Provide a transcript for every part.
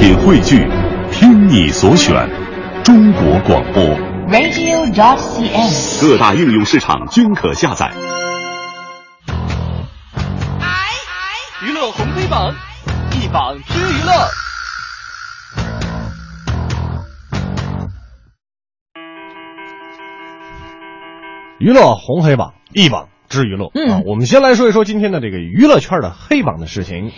品汇聚，听你所选，中国广播。radio.dot.cn，。各大应用市场均可下载。娱乐红黑榜，一榜知娱乐。娱乐红黑榜一榜之娱乐、嗯啊，我们先来说一说今天的这个娱乐圈的黑榜的事情。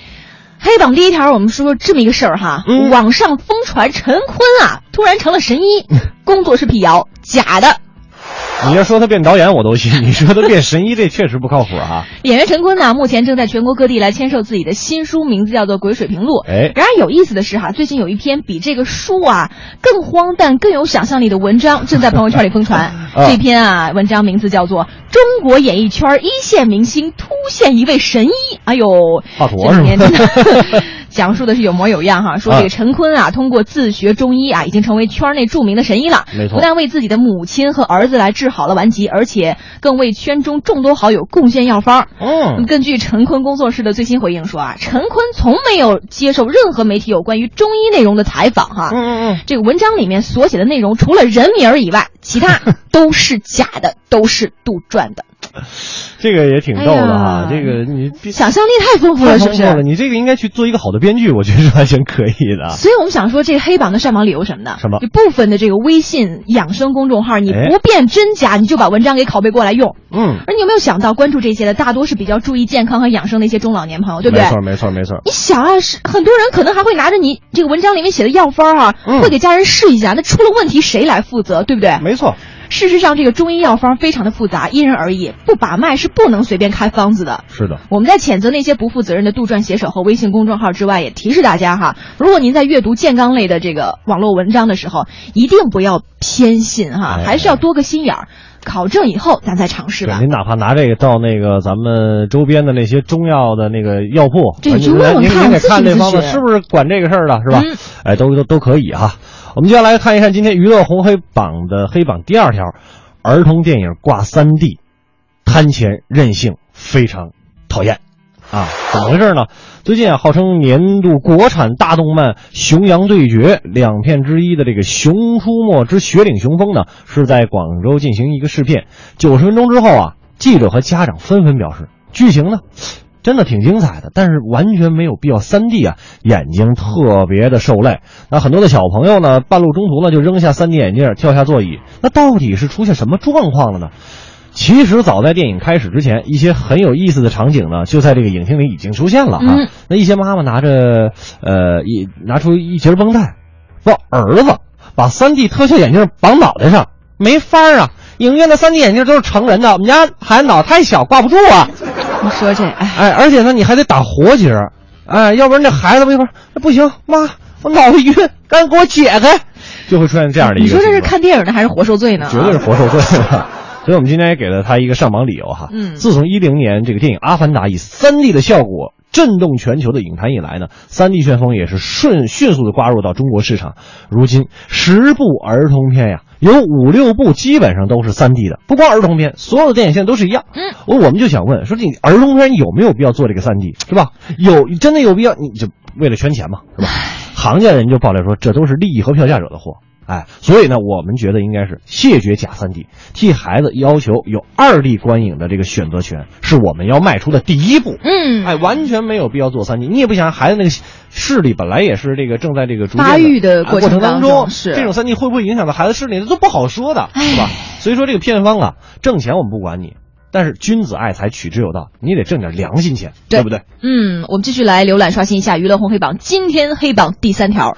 黑榜第一条，我们说说这么一个事儿哈，嗯网上疯传陈坤啊，突然成了神医，工作室辟谣，假的。你要说他变导演我都信，你说他变神医这确实不靠谱啊。演员陈坤呢，目前正在全国各地来签售自己的新书，名字叫做《鬼水平路》。哎然而有意思的是哈，最近有一篇比这个书啊更荒诞、更有想象力的文章正在朋友圈里疯传。啊这篇啊文章名字叫做《中国演艺圈一线明星突现一位神医》。哎呦，华佗这里面是吗讲述的是有模有样哈，说这个陈坤啊，通过自学中医啊，已经成为圈内著名的神医了。没错不但为自己的母亲和儿子来治好了顽疾，而且更为圈中众多好友贡献药方。嗯，根据陈坤工作室的最新回应说啊，陈坤从没有接受任何媒体有关于中医内容的采访哈。嗯嗯嗯，这个文章里面所写的内容，除了人名儿以外，其他都是假的，都是杜撰的。这个也挺逗的哈。哎这个你想象力太丰富了，是不是？你这个应该去做一个好的编剧，我觉得是完全可以的。所以我们想说，这个黑榜的上榜理由什么的？什么就部分的这个微信养生公众号，你哎不辨真假，你就把文章给拷贝过来用。嗯，而你有没有想到，关注这些的大多是比较注意健康和养生的一些中老年朋友，对不对？没错没错没错。你想啊，是很多人可能还会拿着你这个文章里面写的药方哈、嗯会给家人试一下。那出了问题谁来负责，对不对？没错，事实上，这个中医药方非常的复杂，因人而异，不把脉是不能随便开方子的。是的。我们在谴责那些不负责任的杜撰写手和微信公众号之外，也提示大家哈，如果您在阅读健康类的这个网络文章的时候，一定不要偏信哈，哎还是要多个心眼儿，考证以后咱再尝试吧对，。您哪怕拿这个到那个咱们周边的那些中药的那个药铺，这你去问问您您得看这方面咨询是不是管这个事儿的，是吧？嗯哎，都都都可以哈。我们接下来看一看今天娱乐红黑榜的黑榜第二条，儿童电影挂三 D，贪钱任性非常讨厌啊！怎么回事呢？最近啊，号称年度国产大动漫《熊羊对决》两片之一的这个《熊出没之雪岭雄风》呢，是在广州进行一个试片。九十分钟之后啊，记者和家长纷纷表示，剧情呢真的挺精彩的，但是完全没有必要三 D 啊，眼睛特别的受累。那很多的小朋友呢，半路中途呢就扔下三 D 眼镜，跳下座椅。那到底是出现什么状况了呢？其实早在电影开始之前，一些很有意思的场景呢，就在这个影厅里已经出现了哈。嗯那一些妈妈拿着呃一拿出一截绷带，说儿子把三 D 特效眼镜绑脑袋上，没法儿啊。影院的三 D 眼镜都是成人的，我们家孩子脑太小，挂不住啊。你说这，哎，哎，而且呢，你还得打活结儿，哎，要不然这孩子一会儿，那不行，妈，我脑袋晕，赶紧给我解开，就会出现这样的一你说这是看电影呢还是活受罪呢？绝对是活受罪了。所以，我们今天也给了他一个上榜理由哈。嗯自从一零年这个电影《阿凡达》以三 D 的效果震动全球的影坛以来呢，三 D 旋风也是顺迅速的刮入到中国市场。如今，十部儿童片呀，有五六部基本上都是三 D 的。不光儿童片，所有的电影现在都是一样。嗯，我我们就想问，说你儿童片有没有必要做这个三 D，是吧？有，真的有必要？你就为了圈钱嘛，是吧？行家人就爆料说，这都是利益和票价惹的祸。哎，所以呢，我们觉得应该是谢绝假三 D，替孩子要求有二 D 观影的这个选择权，是我们要迈出的第一步。嗯，哎，完全没有必要做三 D，你也不想让孩子那个视力本来也是这个正在这个逐渐发育的啊过程当中是这种三 D 会不会影响到孩子视力，这都不好说的，是吧？所以说这个片方啊，挣钱我们不管你，但是君子爱财，取之有道，你得挣点良心钱，对不对？嗯，我们继续来浏览刷新一下娱乐红黑榜，今天黑榜第三条，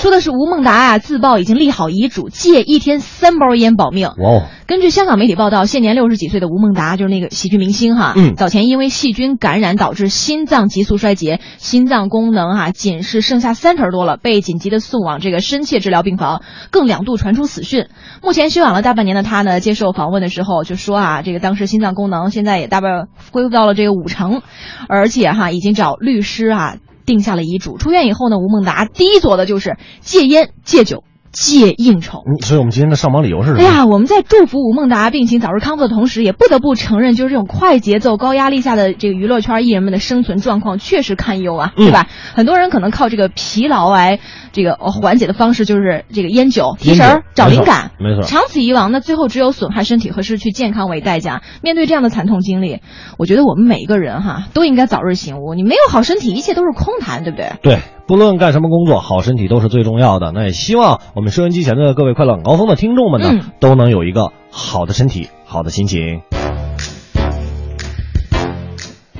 说的是吴孟达啊自曝已经立好遗嘱，戒一天三包烟保命。哇哦，根据香港媒体报道，现年六十几岁的吴孟达就是那个喜剧明星哈，嗯早前因为细菌感染导致心脏急速衰竭，心脏功能啊仅是剩下三成多了，被紧急的送往这个深切治疗病房，更两度传出死讯。目前休养了大半年的他呢，接受访问的时候就说啊，这个当时心脏功能现在也大半恢复到了这个五成，而且哈已经找律师啊定下了遗嘱。出院以后呢，吴孟达第一做的就是戒烟、戒酒、戒应酬。嗯，所以我们今天的上榜理由是什么？哎呀，我们在祝福吴孟达病情早日康复的同时，也不得不承认，就是这种快节奏、高压力下的这个娱乐圈艺人们的生存状况确实堪忧啊，对吧？很多人可能靠这个疲劳来这个缓解的方式就是这个烟酒、提神儿、找灵感。没错，长此以往，那最后只有损害身体和失去健康为代价。面对这样的惨痛经历，我觉得我们每一个人哈都应该早日醒悟。你没有好身体，一切都是空谈，对不对？对，不论干什么工作，好身体都是最重要的。那也希望我们收音机前的各位快乐晚高峰的听众们呢，嗯都能有一个好的身体，好的心情。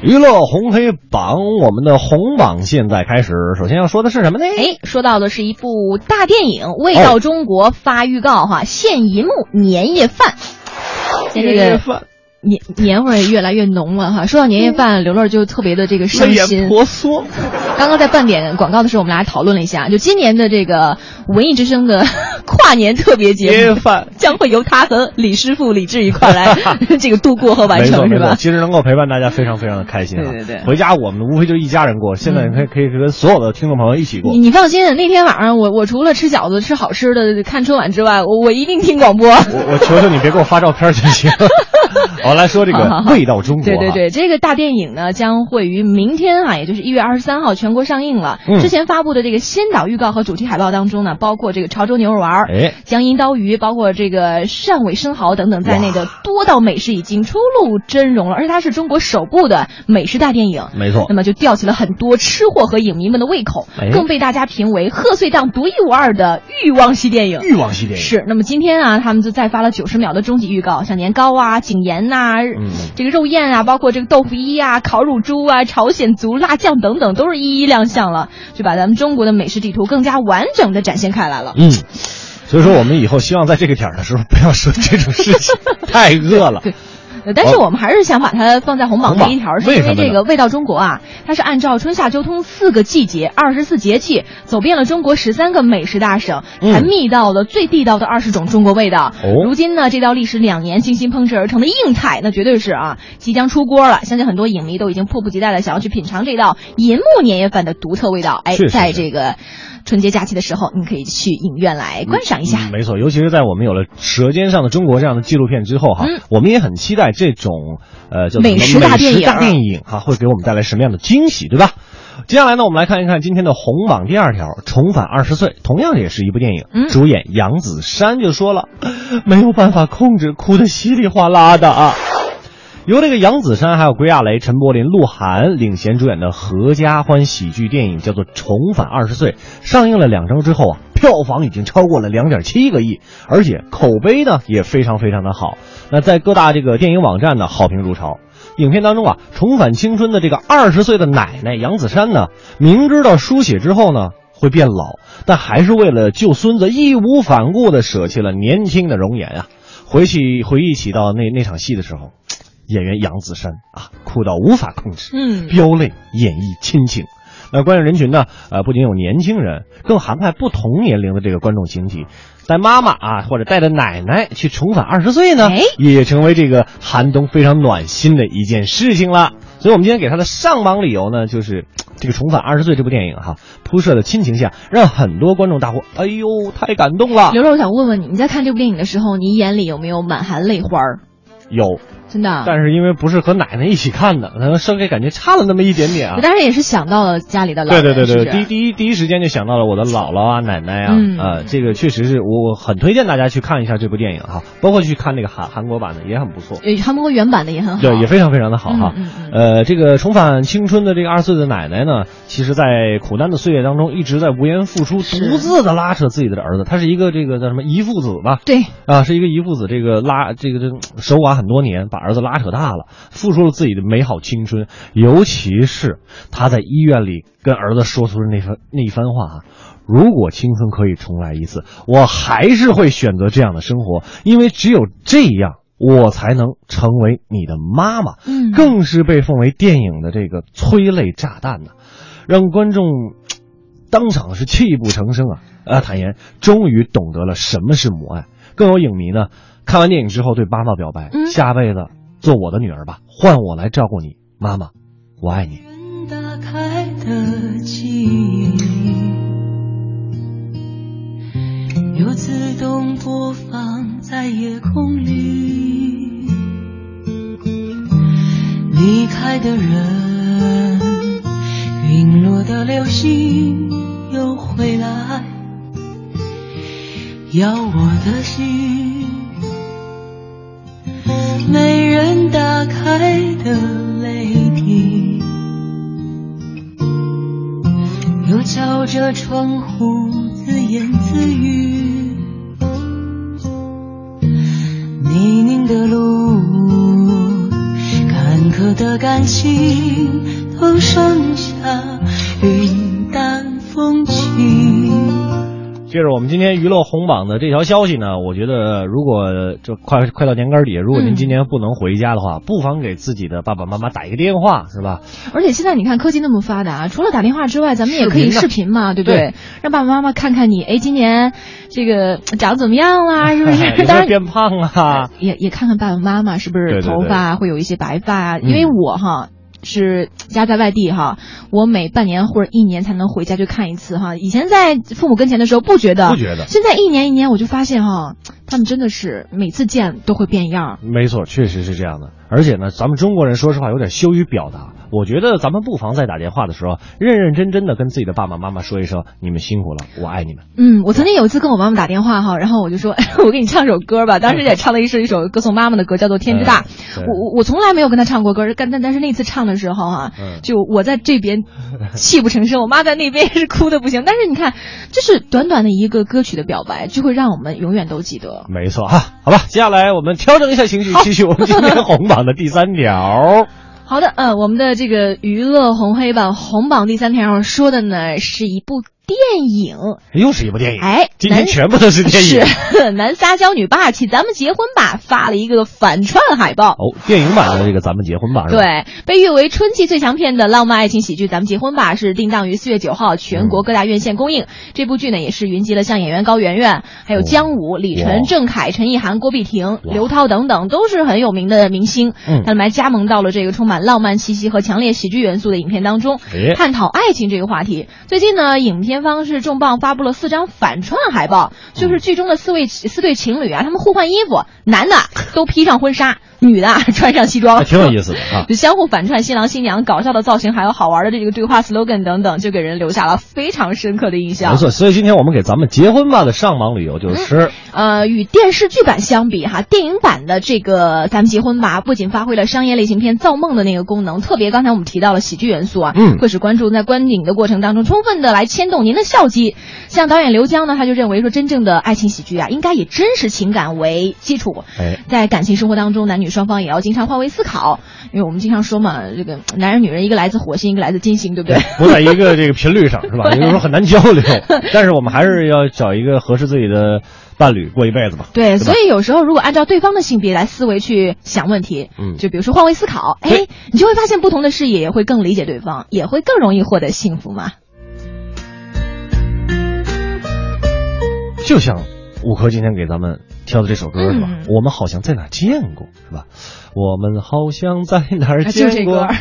娱乐红黑榜，我们的红榜现在开始。首先要说的是什么呢？哎，说到的是一部大电影《味道中国》发预告哈，现银幕年夜饭。现在这个饭年年味儿越来越浓了哈。说到年夜饭，刘乐就特别的这个伤心。婆娑。刚刚在半点广告的时候，我们俩还讨论了一下，就今年的这个文艺之声的跨年特别节目，将会由他和李师傅李志一块来 这个度过和完成，是吧？其实能够陪伴大家非常非常的开心啊！对对对回家我们无非就一家人过，现在可以可以跟所有的听众朋友一起过你。你放心，那天晚上我我除了吃饺子、吃好吃的、看春晚之外，我我一定听广播。我我求求你别给我发照片就行。我来说这个味道中国哈，对对对，这个大电影呢将会于明天啊，也就是一月二十三号全国上映了。嗯之前发布的这个先导预告和主题海报当中呢，包括这个潮州牛肉丸儿、哎，江阴刀鱼，包括这个汕尾生蚝等等在内的多道美食已经初露真容了，而且它是中国首部的美食大电影。没错那，么就吊起了很多吃货和影迷们的胃口，哎更被大家评为贺岁档独一无二的欲望系电影。欲望系电影是，那么今天啊，他们就再发了九十秒的终极预告，像年糕啊、井盐呐、嗯这个肉燕啊，包括这个豆腐衣啊、烤乳猪啊、朝鲜族辣酱等等，都是一一亮相了，就把咱们中国的美食地图更加完整的展现开来了。嗯。所以说，我们以后希望在这个点儿的时候不要说这种事情，太饿了。但是我们还是想把它放在红榜第一条，是因为这个味道中国啊，它是按照春夏秋冬四个季节、二十四节气，走遍了中国十三个美食大省，嗯才觅到了最地道的二十种中国味道。哦如今呢，这道历时两年精心烹制而成的硬菜，那绝对是啊，即将出锅了。相信很多影迷都已经迫不及待的想要去品尝这道银幕年夜饭的独特味道。哎在这个春节假期的时候，你可以去影院来观赏一下。嗯没错，尤其是在我们有了《舌尖上的中国》这样的纪录片之后哈，嗯我们也很期待这种呃叫美食大电影美食大电影哈，会给我们带来什么样的惊喜，对吧？接下来呢，我们来看一看今天的红榜第二条，《重返二十岁》，同样也是一部电影，嗯主演杨子姗就说了，没有办法控制，哭得稀里哗啦的啊。由这个杨子姗还有归亚蕾、陈柏霖、鹿晗领衔主演的合家欢喜剧电影叫做《重返二十岁》，上映了两周之后啊，票房已经超过了两点七个亿，而且口碑呢也非常非常的好。那在各大这个电影网站呢好评如潮。影片当中啊，重返青春的这个二十岁的奶奶杨子姗呢，明知道输血之后呢会变老，但还是为了救孙子义无反顾的舍弃了年轻的容颜啊。回去回忆起到那那场戏的时候，演员杨子姗啊，哭到无法控制，嗯飙泪演绎亲情。那观影人群呢？呃，不仅有年轻人，更涵盖不同年龄的这个观众群体。带妈妈啊，或者带着奶奶去重返二十岁呢哎，也成为这个寒冬非常暖心的一件事情了。所以，我们今天给他的上榜理由呢，就是 这个《重返二十岁》这部电影哈，铺设的亲情下，让很多观众大呼：“哎呦，太感动了刘乐，我想问问你，你在看这部电影的时候，你眼里有没有满含泪花儿？！”有，真的啊？但是因为不是和奶奶一起看的，可能稍微感觉差了那么一点点啊。当然也是想到了家里的老人，对对对对，是是第一第一第一时间就想到了我的姥姥啊、奶奶啊，嗯呃，这个确实是我我很推荐大家去看一下这部电影哈，包括去看那个韩韩国版的也很不错，呃韩国原版的也很好，对，也非常非常的好哈。嗯嗯嗯呃，这个重返青春的这个二十岁的奶奶呢，其实在苦难的岁月当中一直在无言付出，独自的拉扯自己的儿子，他是一个这个叫什么遗父子吧？对，啊，是一个遗父子，这个拉这个这守寡很多年，把儿子拉扯大了，付出了自己的美好青春，尤其是他在医院里跟儿子说出的那番那一番话啊。如果青春可以重来一次，我还是会选择这样的生活，因为只有这样，我才能成为你的妈妈。嗯更是被奉为电影的这个催泪炸弹呢、让观众当场是泣不成声啊！啊，坦言终于懂得了什么是母爱。更有影迷呢，看完电影之后对妈妈表白：嗯下辈子做我的女儿吧，换我来照顾你，妈妈，我爱你。打开的记忆，又光播放在夜空里。离开的人，陨落的流星又回来，要我的心，开的泪滴，又敲着窗户自言自语，泥泞的路。坎坷的感情都剩下接着我们今天娱乐红榜的这条消息呢，我觉得如果就快快到年根儿底，如果您今年不能回家的话，不妨给自己的爸爸妈妈打一个电话，是吧？而且现在你看科技那么发达，除了打电话之外，咱们也可以视频嘛，对不对？让爸爸妈妈看看你，哎，今年这个长得怎么样啦？是不是？当然变胖啊，也也看看爸爸妈妈是不是头发会有一些白发啊？因为我哈。是家在外地哈，我每半年或者一年才能回家去看一次哈。以前在父母跟前的时候不觉得，不觉得。现在一年一年我就发现哈，他们真的是每次见都会变样。没错，确实是这样的。而且呢，咱们中国人说实话有点羞于表达。我觉得咱们不妨在打电话的时候，认认真真的跟自己的爸爸妈妈说一声：“你们辛苦了，我爱你们。”嗯，我曾经有一次跟我妈妈打电话哈，然后我就说：“ 我给你唱首歌吧。”当时也唱了一首一首歌颂妈妈的歌，叫做《天之大》。我我我从来没有跟她唱过歌，但但但是那次唱的时候哈，就我在这边泣不成声，我妈在那边也 是哭的不行。但是你看，就是短短的一个歌曲的表白，就会让我们永远都记得。没错哈，好吧，接下来我们调整一下情绪，继续我们 今天红榜的第三条。好的，呃，我们的这个娱乐红黑榜红榜第三条说的呢，是一部。电影又是一部电影，哎，今天全部都是电影。是 男撒娇女霸气，咱们结婚吧发了一个反串海报。哦，电影版的这个咱们结婚吧，对，被誉为春季最强片的浪漫爱情喜剧《咱们结婚吧》是定档于四月九号全国各大院线公映。这部剧呢也是云集了像演员高圆圆、还有姜武、李晨、郑恺、陈意涵、郭碧婷、刘涛等等都是很有名的明星，他们还加盟到了这个充满浪漫气息和强烈喜剧元素的影片当中，探讨爱情这个话题。最近呢，影片。前方是重磅发布了四张反串海报，就是剧中的四位四对情侣啊，他们互换衣服，男的都披上婚纱。女的穿上西装，挺有意思的啊！就 相互反串新郎新娘，搞笑的造型，还有好玩的这个对话 slogan 等等，就给人留下了非常深刻的印象。没错，所以今天我们给咱们结婚吧的上网理由就是，呃，与电视剧版相比哈，电影版的这个咱们结婚吧，不仅发挥了商业类型片造梦的那个功能，特别刚才我们提到了喜剧元素啊，嗯，会使观众在观影的过程当中充分的来牵动您的笑肌。像导演刘江呢，他就认为说，真正的爱情喜剧啊，应该以真实情感为基础，哎，在感情生活当中，男女双方也要经常。换位思考，因为我们经常说嘛，这个男人女人一个来自火星，一个来自金星，对不对？不在一个这个频率上，是吧？有时候很难交流。但是我们还是要找一个合适自己的伴侣过一辈子嘛。对，所以有时候如果按照对方的性别来思维去想问题，嗯，就比如说换位思考，哎，你就会发现不同的视野也会更理解对方，也会更容易获得幸福嘛。就像五科今天给咱们挑的这首歌是吧？我们好像在哪见过，是吧？我们好像在哪儿见过？好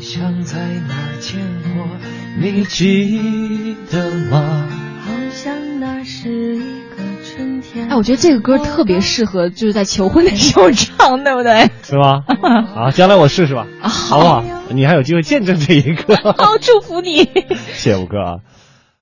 像在哪儿见过？你记得吗？好像那是一个春天。哎，我觉得这个歌特别适合就是在求婚的时候唱，对不对？是吧？啊，将来我试试吧，好不好？你还有机会见证这一刻。好，祝福你。谢谢五哥啊。